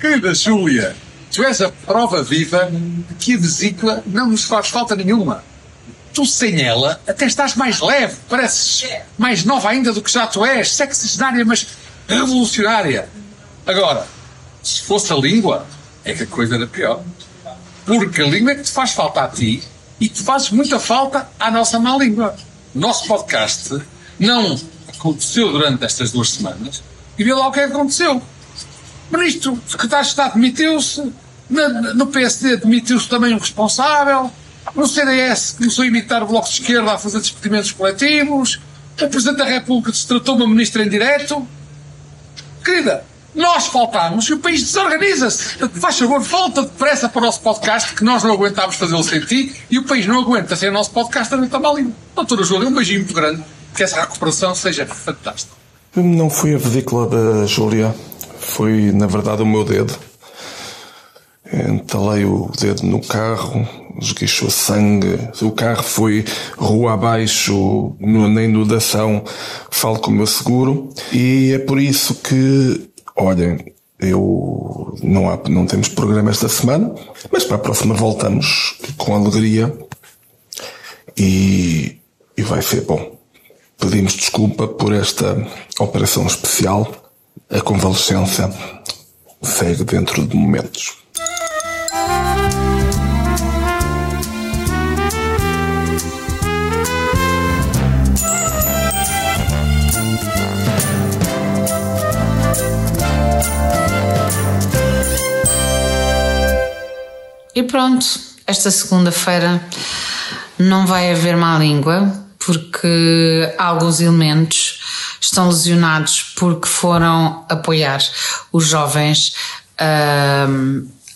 Querida Júlia, tu és a prova viva de que a vesícula não nos faz falta nenhuma. Tu sem ela até estás mais leve, pareces mais nova ainda do que já tu és, sexagenária, mas revolucionária. Agora, se fosse a língua, é que a coisa era pior. Porque a língua é que te faz falta a ti e tu fazes muita falta à nossa má língua. Nosso podcast não aconteceu durante estas duas semanas e vê lá o que é que aconteceu. O ministro, o secretário de Estado demitiu-se, no, PSD demitiu-se também um responsável, no CDS começou a imitar o Bloco de Esquerda a fazer despedimentos coletivos, o Presidente da República destratou uma ministra em direto. Querida, nós faltamos e o país desorganiza-se. Faz favor, volta depressa para o nosso podcast, que nós não aguentámos fazê-lo sem ti e o país não aguenta sem o nosso podcast também está mal lindo. Doutora Júlia, um beijinho muito grande, que essa recuperação seja fantástica. Não foi a vesícula da Júlia, foi na verdade o meu dedo. Entalei o dedo no carro, esguichou sangue, o carro foi rua abaixo na inundação, falo com o meu seguro e é por isso que, olhem, eu não, há, não temos programa esta semana, mas para a próxima voltamos com alegria e, e vai ser bom. Pedimos desculpa por esta operação especial. A convalescença segue dentro de momentos. E pronto, esta segunda-feira não vai haver má língua, porque alguns elementos estão lesionados porque foram apoiar os jovens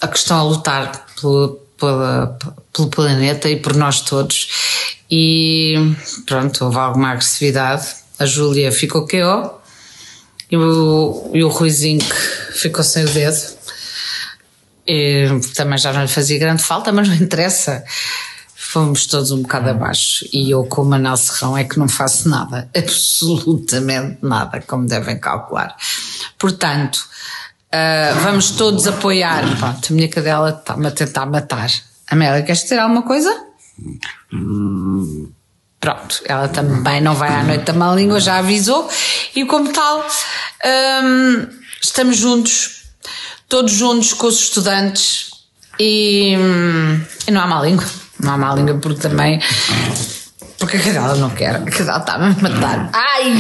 a que estão a lutar pelo, pelo planeta e por nós todos. E pronto, houve alguma agressividade. A Júlia ficou KO e o, e o Ruizinho ficou sem o dedo. E também já não lhe fazia grande falta, mas não interessa. Fomos todos um bocado abaixo. E eu, com o Manel Serrão, é que não faço nada. Absolutamente nada, como devem calcular. Portanto, uh, vamos todos apoiar. Pronto, a minha cadela está-me a tentar matar. Amélia, queres dizer alguma coisa? Pronto, ela também não vai à noite da má língua, já avisou. E como tal, um, estamos juntos todos juntos com os estudantes e, e não há má língua. Não há má língua porque também. Porque a cadela não quer. A cadela está-me a matar. Ai!